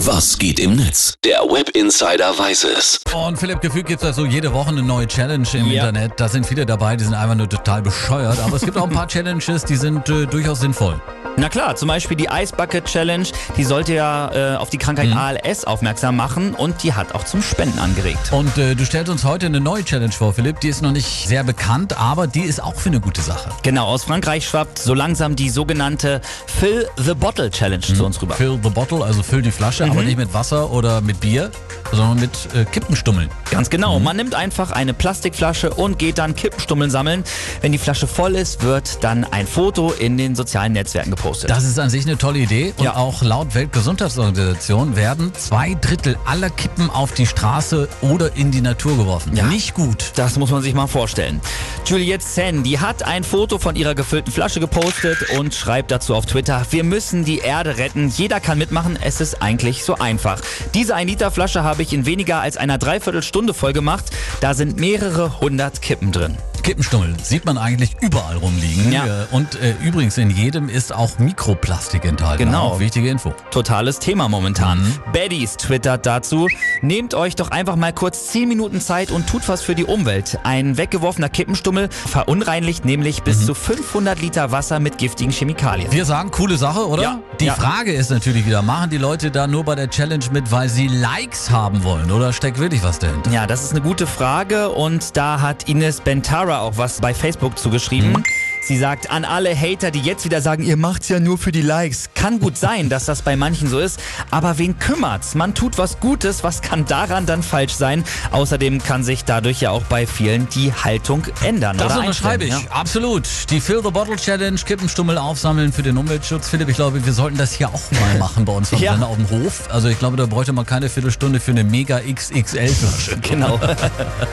Was geht im Netz? Der Web Insider weiß es. Und Philipp, gefühlt gibt es also jede Woche eine neue Challenge im Ja. Internet. Da sind viele dabei, die sind einfach nur total bescheuert. Aber es gibt auch ein paar Challenges, die sind äh, durchaus sinnvoll. Na klar, zum Beispiel die Ice Bucket Challenge, die sollte ja äh, auf die Krankheit Mhm. ALS aufmerksam machen und die hat auch zum Spenden angeregt. Und äh, du stellst uns heute eine neue Challenge vor, Philipp. Die ist noch nicht sehr bekannt, aber die ist auch für eine gute Sache. Genau, aus Frankreich schwappt so langsam die sogenannte Fill the Bottle Challenge Mhm. zu uns rüber. Fill the bottle, also füll die Flasche, aber nicht mit Wasser oder mit Bier, sondern mit äh, Kippenstummeln. Ganz Mhm. genau, man nimmt einfach eine Plastikflasche und geht dann Kippenstummeln sammeln. Wenn die Flasche voll ist, wird dann ein Foto in den sozialen Netzwerken gepostet. Das ist an sich eine tolle Idee. Und Ja. auch laut Weltgesundheitsorganisation werden zwei Drittel aller Kippen auf die Straße oder in die Natur geworfen. Ja. Nicht gut. Das muss man sich mal vorstellen. Juliette Sen, die hat ein Foto von ihrer gefüllten Flasche gepostet und schreibt dazu auf Twitter, wir müssen die Erde retten, jeder kann mitmachen, es ist eigentlich so einfach. Diese 1 Liter Flasche habe ich in weniger als einer Dreiviertelstunde voll gemacht, da sind mehrere hundert Kippen drin. Kippenstummel sieht man eigentlich überall rumliegen. Ja. Äh, Und äh, übrigens in jedem ist auch Mikroplastik enthalten. Genau. Auch wichtige Info. Totales Thema momentan. Mhm. Baddies twittert dazu, nehmt euch doch einfach mal kurz 10 Minuten Zeit und tut was für die Umwelt. Ein weggeworfener Kippenstummel verunreinigt nämlich bis Mhm. zu 500 Liter Wasser mit giftigen Chemikalien. Wir sagen, coole Sache, oder? Ja. Die Ja. Frage ist natürlich wieder, machen die Leute da nur bei der Challenge mit, weil sie Likes haben wollen? Oder steckt wirklich was dahinter? Ja, das ist eine gute Frage und da hat Ines Bentara auch was bei Facebook zugeschrieben. Mhm. Sie sagt an alle Hater, die jetzt wieder sagen, ihr macht's ja nur für die Likes. Kann gut sein, dass das bei manchen so ist, aber wen kümmert's? Man tut was Gutes, was kann daran dann falsch sein? Außerdem kann sich dadurch ja auch bei vielen die Haltung ändern. Das unterschreibe ich. einstellen, Absolut. Die Fill the Bottle Challenge, Kippenstummel aufsammeln für den Umweltschutz. Philipp, ich glaube, wir sollten das hier auch mal machen bei uns Ja. Auf dem Hof. Also ich glaube, da bräuchte man keine Viertelstunde für eine Mega XXL Flasche. Ja, genau.